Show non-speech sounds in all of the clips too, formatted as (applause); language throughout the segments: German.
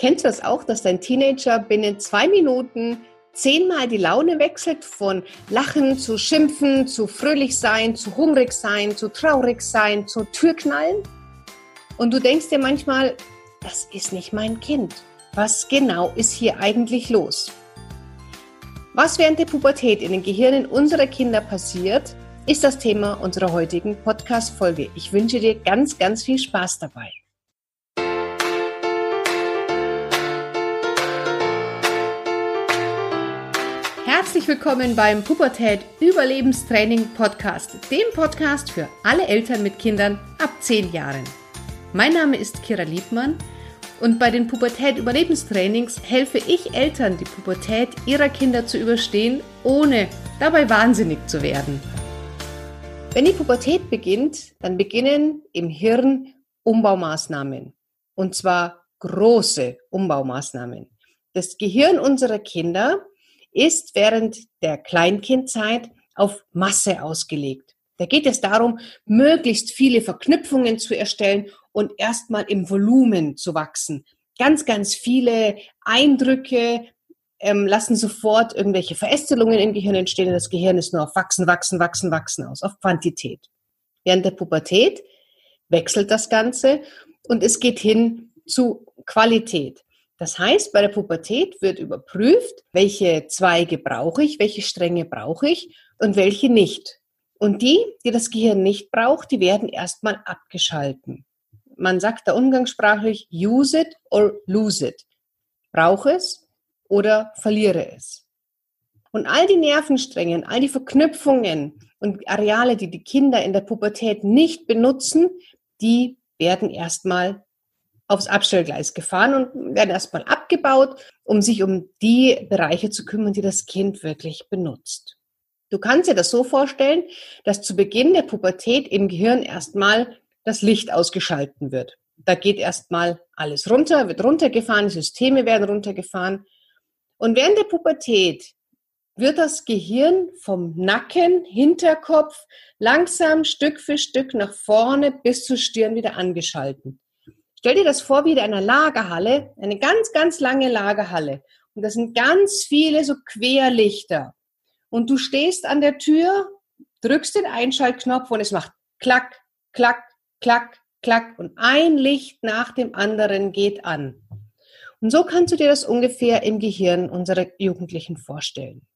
Kennst du das auch, dass dein Teenager binnen zwei Minuten zehnmal die Laune wechselt von Lachen zu Schimpfen, zu fröhlich sein, zu hungrig sein, zu traurig sein, zu Türknallen? Und du denkst dir manchmal, das ist nicht mein Kind. Was genau ist hier eigentlich los? Was während der Pubertät in den Gehirnen unserer Kinder passiert, ist das Thema unserer heutigen Podcast-Folge. Ich wünsche dir ganz, ganz viel Spaß dabei. Herzlich willkommen beim Pubertät Überlebenstraining Podcast, dem Podcast für alle Eltern mit Kindern ab 10 Jahren. Mein Name ist Kira Liebmann und bei den Pubertät Überlebenstrainings helfe ich Eltern, die Pubertät ihrer Kinder zu überstehen, ohne dabei wahnsinnig zu werden. Wenn die Pubertät beginnt, dann beginnen im Hirn Umbaumaßnahmen. Und zwar große Umbaumaßnahmen. Das Gehirn unserer Kinder ist während der Kleinkindzeit auf Masse ausgelegt. Da geht es darum, möglichst viele Verknüpfungen zu erstellen und erstmal im Volumen zu wachsen. Ganz, ganz viele Eindrücke ähm, lassen sofort irgendwelche Verästelungen im Gehirn entstehen. Das Gehirn ist nur auf Wachsen, Wachsen, Wachsen, Wachsen aus, auf Quantität. Während der Pubertät wechselt das Ganze und es geht hin zu Qualität. Das heißt, bei der Pubertät wird überprüft, welche Zweige brauche ich, welche Stränge brauche ich und welche nicht. Und die, die das Gehirn nicht braucht, die werden erstmal abgeschalten. Man sagt da umgangssprachlich use it or lose it. Brauche es oder verliere es. Und all die Nervenstränge, all die Verknüpfungen und Areale, die die Kinder in der Pubertät nicht benutzen, die werden erstmal aufs Abstellgleis gefahren und werden erstmal abgebaut, um sich um die Bereiche zu kümmern, die das Kind wirklich benutzt. Du kannst dir das so vorstellen, dass zu Beginn der Pubertät im Gehirn erstmal das Licht ausgeschalten wird. Da geht erstmal alles runter, wird runtergefahren, die Systeme werden runtergefahren. Und während der Pubertät wird das Gehirn vom Nacken, Hinterkopf langsam Stück für Stück nach vorne bis zur Stirn wieder angeschalten. Stell dir das vor wie in einer Lagerhalle, eine ganz, ganz lange Lagerhalle. Und das sind ganz viele so Querlichter. Und du stehst an der Tür, drückst den Einschaltknopf und es macht klack, klack, klack, klack. Und ein Licht nach dem anderen geht an. Und so kannst du dir das ungefähr im Gehirn unserer Jugendlichen vorstellen.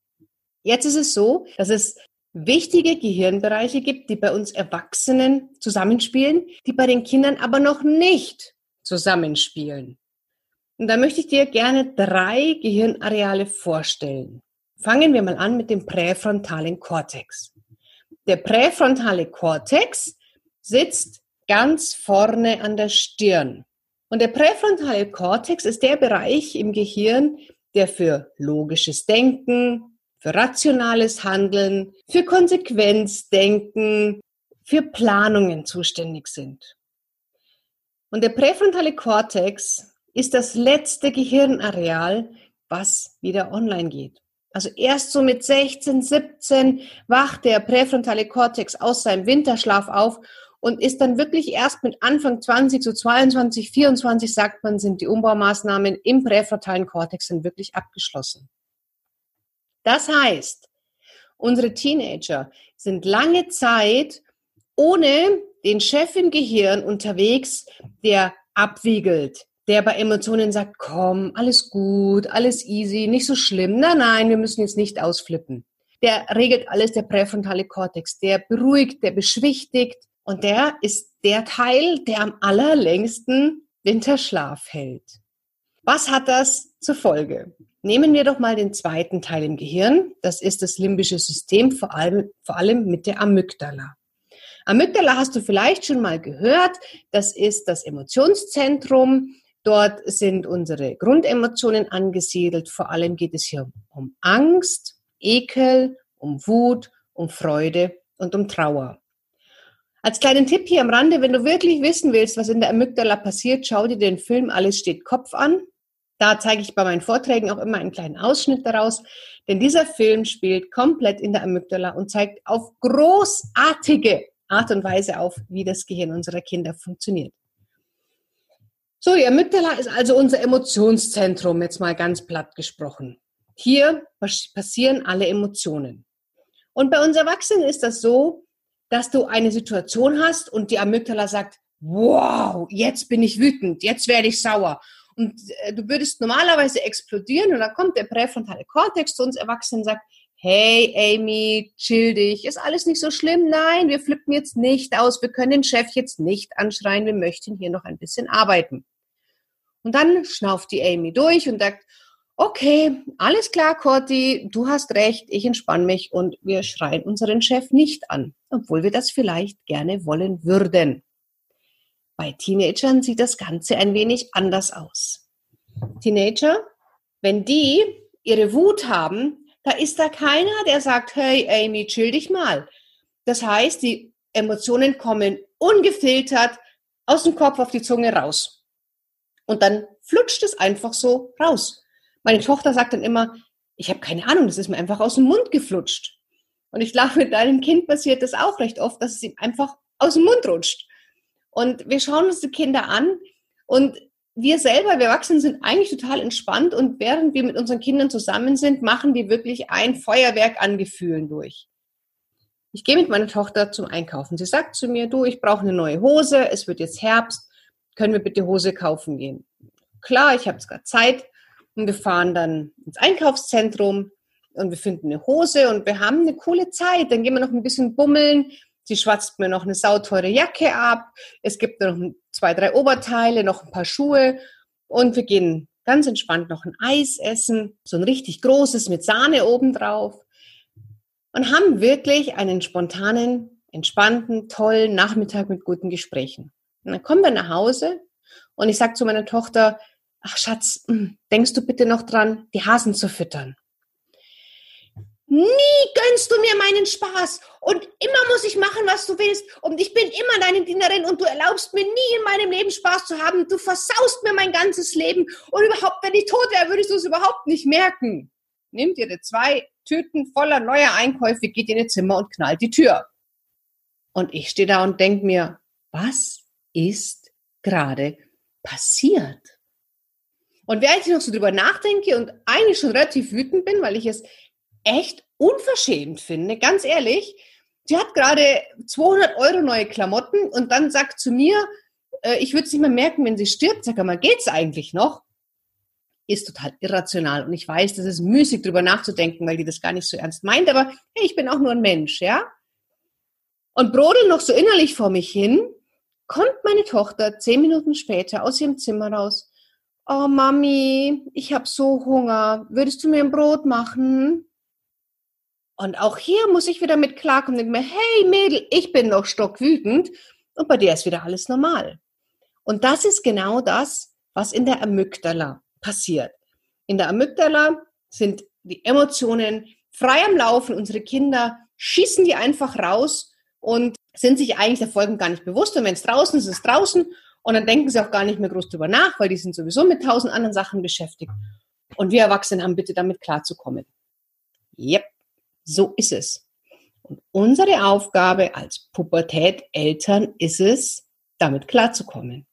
Jetzt ist es so, dass es wichtige Gehirnbereiche gibt, die bei uns Erwachsenen zusammenspielen, die bei den Kindern aber noch nicht zusammenspielen. Und da möchte ich dir gerne drei Gehirnareale vorstellen. Fangen wir mal an mit dem präfrontalen Kortex. Der präfrontale Kortex sitzt ganz vorne an der Stirn. Und der präfrontale Kortex ist der Bereich im Gehirn, der für logisches Denken, für rationales Handeln, für Konsequenzdenken, für Planungen zuständig sind. Und der präfrontale Kortex ist das letzte Gehirnareal, was wieder online geht. Also erst so mit 16, 17 wacht der präfrontale Kortex aus seinem Winterschlaf auf und ist dann wirklich erst mit Anfang 20, so 22, 24, sagt man, sind die Umbaumaßnahmen im präfrontalen Kortex dann wirklich abgeschlossen. Das heißt, unsere Teenager sind lange Zeit ohne den Chef im Gehirn unterwegs, der abwiegelt, der bei Emotionen sagt, komm, alles gut, alles easy, nicht so schlimm. Nein, nein, wir müssen jetzt nicht ausflippen. Der regelt alles, der präfrontale Kortex, der beruhigt, der beschwichtigt und der ist der Teil, der am allerlängsten Winterschlaf hält. Was hat das zur Folge? Nehmen wir doch mal den zweiten Teil im Gehirn. Das ist das limbische System, vor allem, vor allem mit der Amygdala. Amygdala hast du vielleicht schon mal gehört. Das ist das Emotionszentrum. Dort sind unsere Grundemotionen angesiedelt. Vor allem geht es hier um Angst, Ekel, um Wut, um Freude und um Trauer. Als kleinen Tipp hier am Rande, wenn du wirklich wissen willst, was in der Amygdala passiert, schau dir den Film Alles steht Kopf an. Da zeige ich bei meinen Vorträgen auch immer einen kleinen Ausschnitt daraus, denn dieser Film spielt komplett in der Amygdala und zeigt auf großartige Art und Weise auf, wie das Gehirn unserer Kinder funktioniert. So, die Amygdala ist also unser Emotionszentrum, jetzt mal ganz platt gesprochen. Hier passieren alle Emotionen. Und bei uns Erwachsenen ist das so, dass du eine Situation hast und die Amygdala sagt, wow, jetzt bin ich wütend, jetzt werde ich sauer. Und äh, du würdest normalerweise explodieren und dann kommt der präfrontale Kortex zu uns Erwachsenen und sagt, hey Amy, chill dich, ist alles nicht so schlimm. Nein, wir flippen jetzt nicht aus, wir können den Chef jetzt nicht anschreien, wir möchten hier noch ein bisschen arbeiten. Und dann schnauft die Amy durch und sagt, okay, alles klar, Corti, du hast recht, ich entspanne mich und wir schreien unseren Chef nicht an, obwohl wir das vielleicht gerne wollen würden. Bei Teenagern sieht das Ganze ein wenig anders aus. Teenager, wenn die ihre Wut haben, da ist da keiner, der sagt, hey Amy, chill dich mal. Das heißt, die Emotionen kommen ungefiltert aus dem Kopf auf die Zunge raus. Und dann flutscht es einfach so raus. Meine Tochter sagt dann immer, ich habe keine Ahnung, das ist mir einfach aus dem Mund geflutscht. Und ich glaube, mit deinem Kind passiert das auch recht oft, dass es ihm einfach aus dem Mund rutscht. Und wir schauen uns die Kinder an und wir selber, wir Erwachsenen, sind eigentlich total entspannt und während wir mit unseren Kindern zusammen sind, machen wir wirklich ein Feuerwerk an Gefühlen durch. Ich gehe mit meiner Tochter zum Einkaufen. Sie sagt zu mir, du, ich brauche eine neue Hose, es wird jetzt Herbst, können wir bitte Hose kaufen gehen? Klar, ich habe jetzt gerade Zeit und wir fahren dann ins Einkaufszentrum und wir finden eine Hose und wir haben eine coole Zeit. Dann gehen wir noch ein bisschen bummeln, Sie schwatzt mir noch eine sauteure Jacke ab. Es gibt noch zwei, drei Oberteile, noch ein paar Schuhe. Und wir gehen ganz entspannt noch ein Eis essen. So ein richtig großes mit Sahne obendrauf. Und haben wirklich einen spontanen, entspannten, tollen Nachmittag mit guten Gesprächen. Und dann kommen wir nach Hause und ich sage zu meiner Tochter, ach Schatz, hm, denkst du bitte noch dran, die Hasen zu füttern? Nie gönnst du mir meinen Spaß und immer muss ich machen, was du willst und ich bin immer deine Dienerin und du erlaubst mir nie in meinem Leben Spaß zu haben. Du versaust mir mein ganzes Leben und überhaupt, wenn ich tot wäre, würdest du es überhaupt nicht merken. Nehmt ihr zwei Tüten voller neuer Einkäufe, geht in ihr Zimmer und knallt die Tür. Und ich stehe da und denke mir, was ist gerade passiert? Und während ich noch so drüber nachdenke und eigentlich schon relativ wütend bin, weil ich es echt unverschämt finde, ganz ehrlich. Sie hat gerade 200 Euro neue Klamotten und dann sagt zu mir, äh, ich würde es nicht mehr merken, wenn sie stirbt. Sag mal, geht's eigentlich noch? Ist total irrational und ich weiß, das ist müßig, drüber nachzudenken, weil die das gar nicht so ernst meint. Aber hey, ich bin auch nur ein Mensch, ja? Und brodel noch so innerlich vor mich hin, kommt meine Tochter zehn Minuten später aus ihrem Zimmer raus. Oh Mami, ich habe so Hunger. Würdest du mir ein Brot machen? Und auch hier muss ich wieder mit klarkommen und denke mir, hey Mädel, ich bin noch stockwütend und bei dir ist wieder alles normal. Und das ist genau das, was in der Amygdala passiert. In der Amygdala sind die Emotionen frei am Laufen. Unsere Kinder schießen die einfach raus und sind sich eigentlich der Folgen gar nicht bewusst. Und wenn es draußen ist, ist es draußen. Und dann denken sie auch gar nicht mehr groß drüber nach, weil die sind sowieso mit tausend anderen Sachen beschäftigt. Und wir Erwachsenen haben bitte damit klarzukommen. Yep. So ist es. Und unsere Aufgabe als Pubertät-Eltern ist es, damit klarzukommen.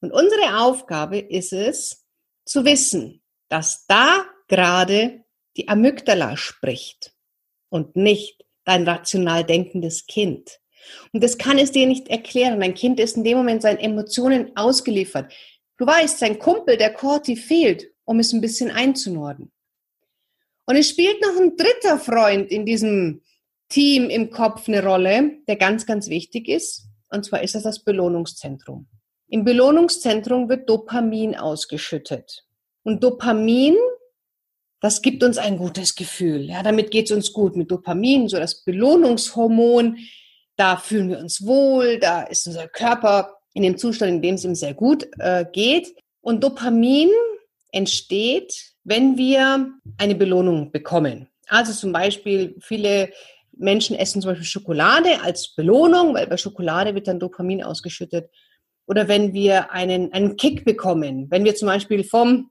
Und unsere Aufgabe ist es, zu wissen, dass da gerade die Amygdala spricht und nicht dein rational denkendes Kind. Und das kann es dir nicht erklären. Dein Kind ist in dem Moment seinen Emotionen ausgeliefert. Du weißt, sein Kumpel, der Corti, fehlt, um es ein bisschen einzunorden. Und es spielt noch ein dritter Freund in diesem Team im Kopf eine Rolle, der ganz, ganz wichtig ist. Und zwar ist das das Belohnungszentrum. Im Belohnungszentrum wird Dopamin ausgeschüttet. Und Dopamin, das gibt uns ein gutes Gefühl. Ja, damit geht es uns gut. Mit Dopamin, so das Belohnungshormon, da fühlen wir uns wohl, da ist unser Körper in dem Zustand, in dem es ihm sehr gut äh, geht. Und Dopamin entsteht wenn wir eine Belohnung bekommen. Also zum Beispiel viele Menschen essen zum Beispiel Schokolade als Belohnung, weil bei Schokolade wird dann Dopamin ausgeschüttet. Oder wenn wir einen, einen Kick bekommen, wenn wir zum Beispiel vom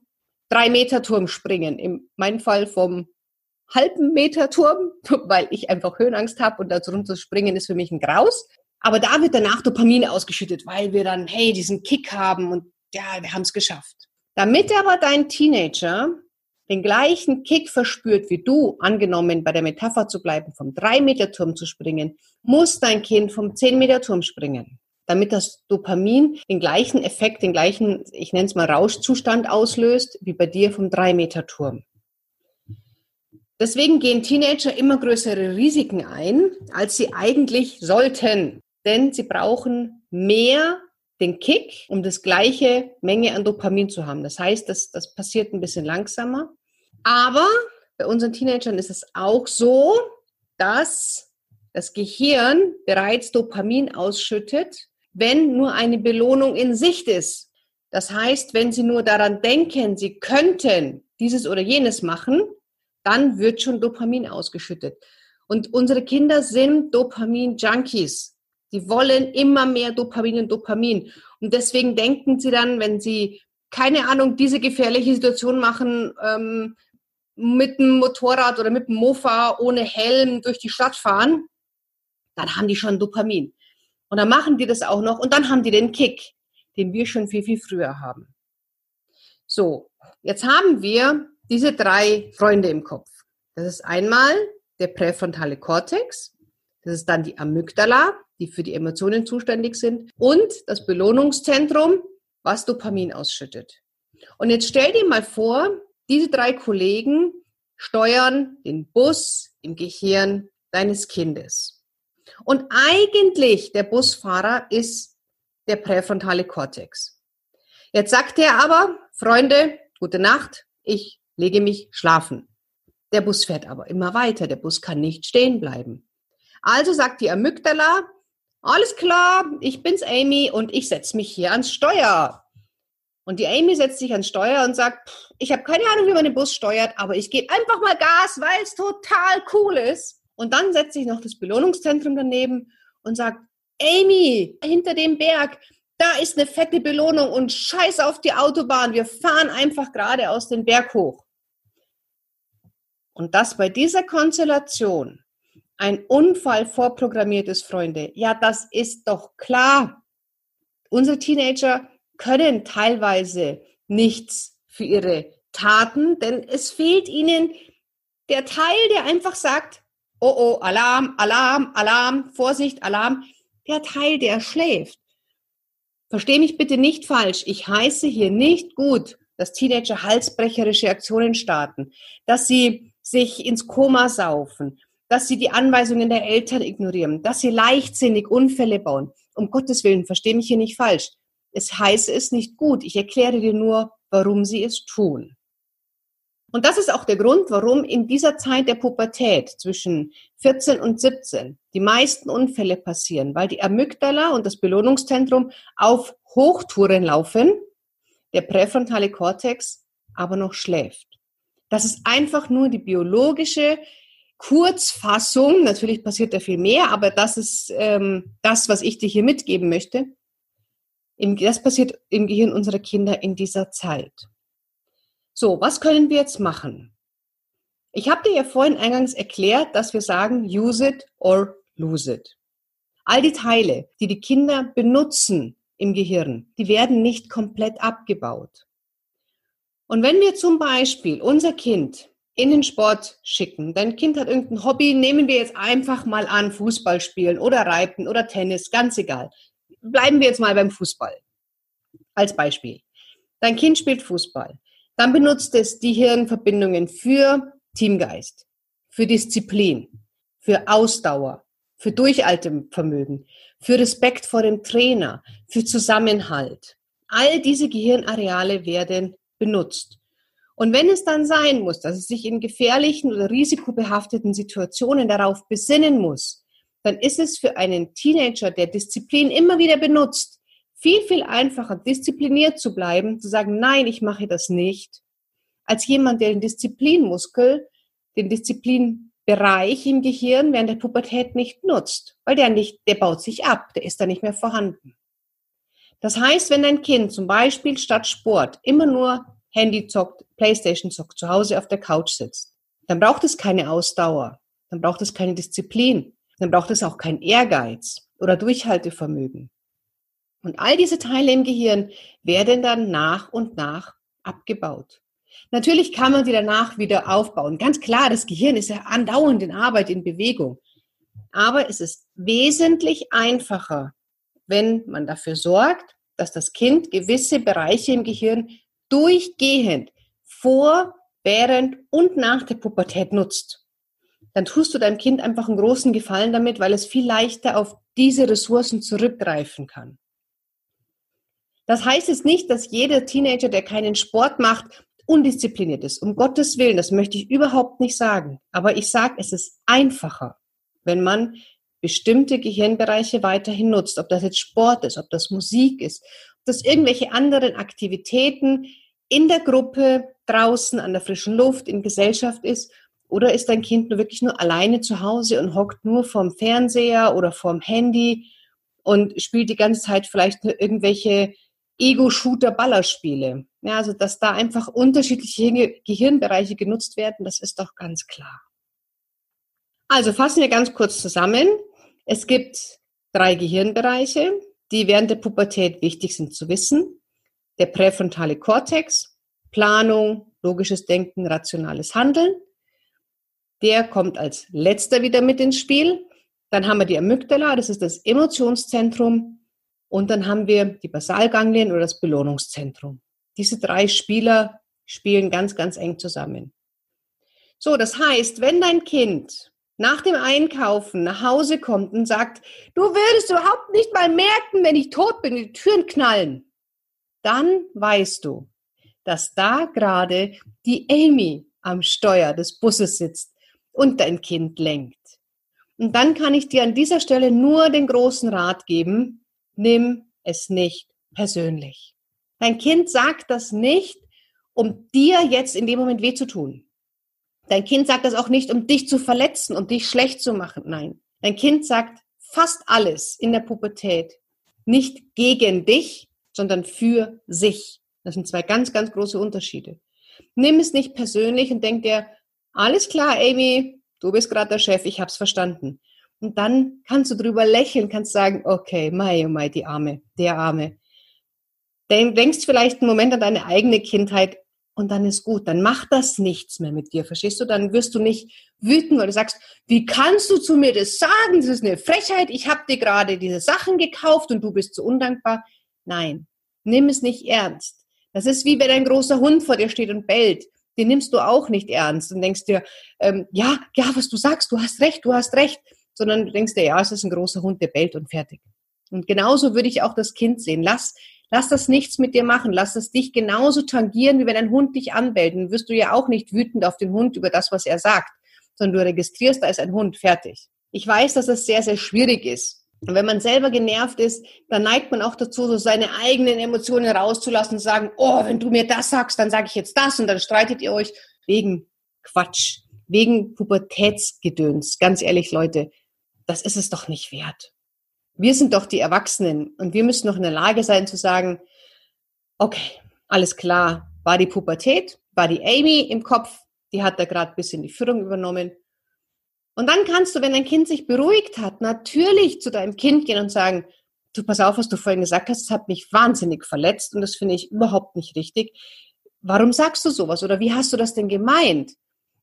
3-Meter-Turm springen, in meinem Fall vom halben Meter Turm, (laughs) weil ich einfach Höhenangst habe und da drunter springen ist für mich ein Graus. Aber da wird danach Dopamin ausgeschüttet, weil wir dann, hey, diesen Kick haben und ja, wir haben es geschafft. Damit aber dein Teenager den gleichen Kick verspürt wie du, angenommen bei der Metapher zu bleiben, vom 3-Meter-Turm zu springen, muss dein Kind vom 10-Meter-Turm springen. Damit das Dopamin den gleichen Effekt, den gleichen, ich nenne es mal Rauschzustand auslöst, wie bei dir vom 3-Meter-Turm. Deswegen gehen Teenager immer größere Risiken ein, als sie eigentlich sollten. Denn sie brauchen mehr den Kick, um das gleiche Menge an Dopamin zu haben. Das heißt, das, das passiert ein bisschen langsamer. Aber bei unseren Teenagern ist es auch so, dass das Gehirn bereits Dopamin ausschüttet, wenn nur eine Belohnung in Sicht ist. Das heißt, wenn Sie nur daran denken, Sie könnten dieses oder jenes machen, dann wird schon Dopamin ausgeschüttet. Und unsere Kinder sind Dopamin-Junkies. Die wollen immer mehr Dopamin und Dopamin. Und deswegen denken sie dann, wenn sie, keine Ahnung, diese gefährliche Situation machen, ähm, mit dem Motorrad oder mit dem Mofa ohne Helm durch die Stadt fahren, dann haben die schon Dopamin. Und dann machen die das auch noch und dann haben die den Kick, den wir schon viel, viel früher haben. So, jetzt haben wir diese drei Freunde im Kopf. Das ist einmal der präfrontale Kortex, das ist dann die Amygdala, die für die Emotionen zuständig sind, und das Belohnungszentrum, was Dopamin ausschüttet. Und jetzt stell dir mal vor, diese drei Kollegen steuern den Bus im Gehirn deines Kindes. Und eigentlich der Busfahrer ist der präfrontale Kortex. Jetzt sagt er aber, Freunde, gute Nacht, ich lege mich schlafen. Der Bus fährt aber immer weiter, der Bus kann nicht stehen bleiben. Also sagt die Amygdala, alles klar, ich bin's Amy und ich setze mich hier ans Steuer. Und die Amy setzt sich ans Steuer und sagt, ich habe keine Ahnung, wie man den Bus steuert, aber ich gebe einfach mal Gas, weil es total cool ist. Und dann setzt sich noch das Belohnungszentrum daneben und sagt, Amy, hinter dem Berg, da ist eine fette Belohnung und scheiß auf die Autobahn, wir fahren einfach gerade aus den Berg hoch. Und das bei dieser Konstellation ein Unfall vorprogrammiert ist, Freunde, ja, das ist doch klar. Unsere Teenager können teilweise nichts für ihre Taten, denn es fehlt ihnen der Teil, der einfach sagt, oh oh, Alarm, Alarm, Alarm, Vorsicht, Alarm. Der Teil, der schläft. Versteh mich bitte nicht falsch. Ich heiße hier nicht gut, dass Teenager halsbrecherische Aktionen starten, dass sie sich ins Koma saufen, dass sie die Anweisungen der Eltern ignorieren, dass sie leichtsinnig Unfälle bauen. Um Gottes Willen, versteh mich hier nicht falsch. Es heiße es nicht gut. Ich erkläre dir nur, warum sie es tun. Und das ist auch der Grund, warum in dieser Zeit der Pubertät zwischen 14 und 17 die meisten Unfälle passieren, weil die Amygdala und das Belohnungszentrum auf Hochtouren laufen, der präfrontale Kortex aber noch schläft. Das ist einfach nur die biologische Kurzfassung. Natürlich passiert da viel mehr, aber das ist ähm, das, was ich dir hier mitgeben möchte. Das passiert im Gehirn unserer Kinder in dieser Zeit. So, was können wir jetzt machen? Ich habe dir ja vorhin eingangs erklärt, dass wir sagen, use it or lose it. All die Teile, die die Kinder benutzen im Gehirn, die werden nicht komplett abgebaut. Und wenn wir zum Beispiel unser Kind in den Sport schicken, dein Kind hat irgendein Hobby, nehmen wir jetzt einfach mal an, Fußball spielen oder Reiten oder Tennis, ganz egal. Bleiben wir jetzt mal beim Fußball als Beispiel. Dein Kind spielt Fußball. Dann benutzt es die Hirnverbindungen für Teamgeist, für Disziplin, für Ausdauer, für Durchhaltevermögen, für Respekt vor dem Trainer, für Zusammenhalt. All diese Gehirnareale werden benutzt. Und wenn es dann sein muss, dass es sich in gefährlichen oder risikobehafteten Situationen darauf besinnen muss, dann ist es für einen Teenager, der Disziplin immer wieder benutzt, viel, viel einfacher, diszipliniert zu bleiben, zu sagen, nein, ich mache das nicht, als jemand, der den Disziplinmuskel, den Disziplinbereich im Gehirn während der Pubertät nicht nutzt, weil der nicht, der baut sich ab, der ist da nicht mehr vorhanden. Das heißt, wenn dein Kind zum Beispiel statt Sport immer nur Handy zockt, Playstation zockt, zu Hause auf der Couch sitzt, dann braucht es keine Ausdauer, dann braucht es keine Disziplin, dann braucht es auch kein Ehrgeiz oder Durchhaltevermögen. Und all diese Teile im Gehirn werden dann nach und nach abgebaut. Natürlich kann man sie danach wieder aufbauen. Ganz klar, das Gehirn ist ja andauernd in Arbeit, in Bewegung. Aber es ist wesentlich einfacher, wenn man dafür sorgt, dass das Kind gewisse Bereiche im Gehirn durchgehend vor, während und nach der Pubertät nutzt. Dann tust du deinem Kind einfach einen großen Gefallen damit, weil es viel leichter auf diese Ressourcen zurückgreifen kann. Das heißt jetzt nicht, dass jeder Teenager, der keinen Sport macht, undiszipliniert ist. Um Gottes Willen, das möchte ich überhaupt nicht sagen. Aber ich sage, es ist einfacher, wenn man bestimmte Gehirnbereiche weiterhin nutzt. Ob das jetzt Sport ist, ob das Musik ist, ob das irgendwelche anderen Aktivitäten in der Gruppe, draußen, an der frischen Luft, in Gesellschaft ist. Oder ist dein Kind nur wirklich nur alleine zu Hause und hockt nur vorm Fernseher oder vorm Handy und spielt die ganze Zeit vielleicht nur irgendwelche Ego-Shooter-Ballerspiele. Ja, also dass da einfach unterschiedliche Gehirnbereiche genutzt werden, das ist doch ganz klar. Also fassen wir ganz kurz zusammen. Es gibt drei Gehirnbereiche, die während der Pubertät wichtig sind zu wissen. Der präfrontale Kortex, Planung, logisches Denken, rationales Handeln. Der kommt als letzter wieder mit ins Spiel. Dann haben wir die Amygdala, das ist das Emotionszentrum. Und dann haben wir die Basalganglien oder das Belohnungszentrum. Diese drei Spieler spielen ganz, ganz eng zusammen. So, das heißt, wenn dein Kind nach dem Einkaufen nach Hause kommt und sagt, du würdest überhaupt nicht mal merken, wenn ich tot bin, die Türen knallen, dann weißt du, dass da gerade die Amy am Steuer des Busses sitzt und dein Kind lenkt. Und dann kann ich dir an dieser Stelle nur den großen Rat geben, nimm es nicht persönlich. Dein Kind sagt das nicht, um dir jetzt in dem Moment weh zu tun. Dein Kind sagt das auch nicht, um dich zu verletzen und dich schlecht zu machen. Nein. Dein Kind sagt fast alles in der Pubertät nicht gegen dich, sondern für sich. Das sind zwei ganz, ganz große Unterschiede. Nimm es nicht persönlich und denk dir, alles klar, Amy, du bist gerade der Chef, ich hab's verstanden. Und dann kannst du drüber lächeln, kannst sagen, okay, mai, oh mai, die Arme, der Arme. Dann denkst vielleicht einen Moment an deine eigene Kindheit und dann ist gut. Dann macht das nichts mehr mit dir, verstehst du? Dann wirst du nicht wütend, du sagst, wie kannst du zu mir das sagen? Das ist eine Frechheit. Ich habe dir gerade diese Sachen gekauft und du bist so undankbar. Nein, nimm es nicht ernst. Das ist wie wenn ein großer Hund vor dir steht und bellt. Den nimmst du auch nicht ernst und denkst dir, ähm, ja, ja, was du sagst, du hast recht, du hast recht sondern du denkst dir, ja, es ist ein großer Hund, der bellt und fertig. Und genauso würde ich auch das Kind sehen. Lass, lass das nichts mit dir machen. Lass es dich genauso tangieren, wie wenn ein Hund dich anbellt. Dann wirst du ja auch nicht wütend auf den Hund über das, was er sagt, sondern du registrierst, da ist ein Hund, fertig. Ich weiß, dass es sehr, sehr schwierig ist. Und wenn man selber genervt ist, dann neigt man auch dazu, so seine eigenen Emotionen rauszulassen und sagen, oh, wenn du mir das sagst, dann sage ich jetzt das und dann streitet ihr euch wegen Quatsch, wegen Pubertätsgedöns. Ganz ehrlich, Leute, das ist es doch nicht wert. Wir sind doch die Erwachsenen und wir müssen doch in der Lage sein zu sagen, okay, alles klar, war die Pubertät, war die Amy im Kopf, die hat da gerade ein bisschen die Führung übernommen. Und dann kannst du, wenn dein Kind sich beruhigt hat, natürlich zu deinem Kind gehen und sagen, du pass auf, was du vorhin gesagt hast, das hat mich wahnsinnig verletzt und das finde ich überhaupt nicht richtig. Warum sagst du sowas oder wie hast du das denn gemeint?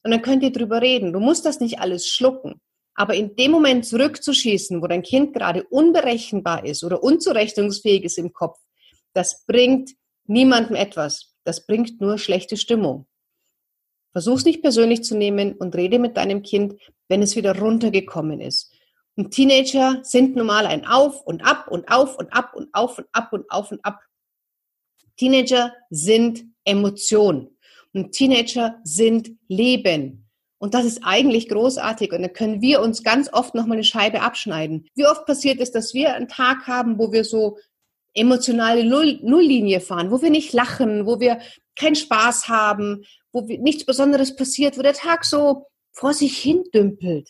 Und dann könnt ihr drüber reden. Du musst das nicht alles schlucken. Aber in dem Moment zurückzuschießen, wo dein Kind gerade unberechenbar ist oder unzurechnungsfähig ist im Kopf, das bringt niemandem etwas. Das bringt nur schlechte Stimmung. Versuch's nicht persönlich zu nehmen und rede mit deinem Kind, wenn es wieder runtergekommen ist. Und Teenager sind normal ein Auf und Ab und Auf und Ab und Auf und Ab und Auf und Ab. Teenager sind Emotion und Teenager sind Leben. Und das ist eigentlich großartig. Und da können wir uns ganz oft nochmal eine Scheibe abschneiden. Wie oft passiert es, dass wir einen Tag haben, wo wir so emotionale Null Nulllinie fahren, wo wir nicht lachen, wo wir keinen Spaß haben, wo nichts Besonderes passiert, wo der Tag so vor sich hin dümpelt.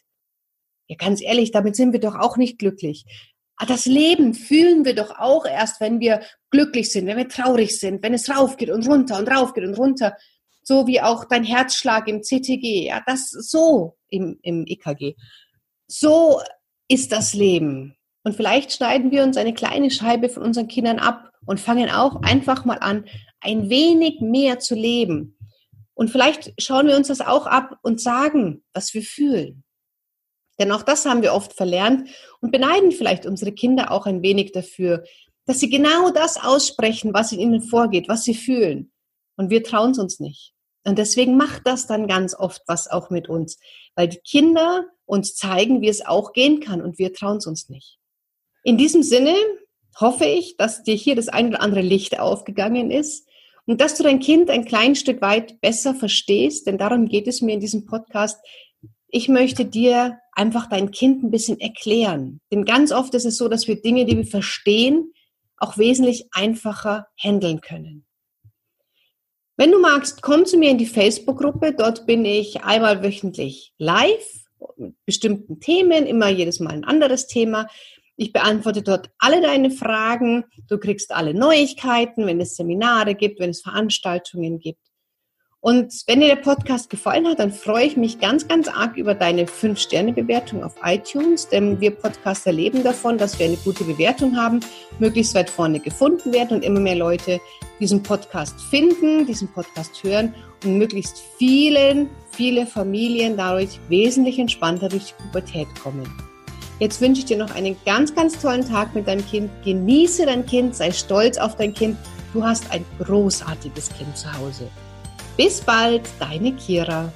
Ja, ganz ehrlich, damit sind wir doch auch nicht glücklich. Ah, das Leben fühlen wir doch auch erst, wenn wir glücklich sind, wenn wir traurig sind, wenn es rauf geht und runter und rauf geht und runter so wie auch dein Herzschlag im CTG, ja, das so im, im EKG. So ist das Leben. Und vielleicht schneiden wir uns eine kleine Scheibe von unseren Kindern ab und fangen auch einfach mal an, ein wenig mehr zu leben. Und vielleicht schauen wir uns das auch ab und sagen, was wir fühlen. Denn auch das haben wir oft verlernt und beneiden vielleicht unsere Kinder auch ein wenig dafür, dass sie genau das aussprechen, was in ihnen vorgeht, was sie fühlen. Und wir trauen es uns nicht. Und deswegen macht das dann ganz oft was auch mit uns, weil die Kinder uns zeigen, wie es auch gehen kann und wir trauen es uns nicht. In diesem Sinne hoffe ich, dass dir hier das ein oder andere Licht aufgegangen ist und dass du dein Kind ein klein Stück weit besser verstehst, denn darum geht es mir in diesem Podcast. Ich möchte dir einfach dein Kind ein bisschen erklären. Denn ganz oft ist es so, dass wir Dinge, die wir verstehen, auch wesentlich einfacher handeln können. Wenn du magst, komm zu mir in die Facebook-Gruppe. Dort bin ich einmal wöchentlich live mit bestimmten Themen, immer jedes Mal ein anderes Thema. Ich beantworte dort alle deine Fragen. Du kriegst alle Neuigkeiten, wenn es Seminare gibt, wenn es Veranstaltungen gibt. Und wenn dir der Podcast gefallen hat, dann freue ich mich ganz, ganz arg über deine 5-Sterne-Bewertung auf iTunes, denn wir Podcaster leben davon, dass wir eine gute Bewertung haben, möglichst weit vorne gefunden werden und immer mehr Leute diesen Podcast finden, diesen Podcast hören und möglichst vielen, viele Familien dadurch wesentlich entspannter durch die Pubertät kommen. Jetzt wünsche ich dir noch einen ganz, ganz tollen Tag mit deinem Kind. Genieße dein Kind, sei stolz auf dein Kind. Du hast ein großartiges Kind zu Hause. Bis bald, deine Kira.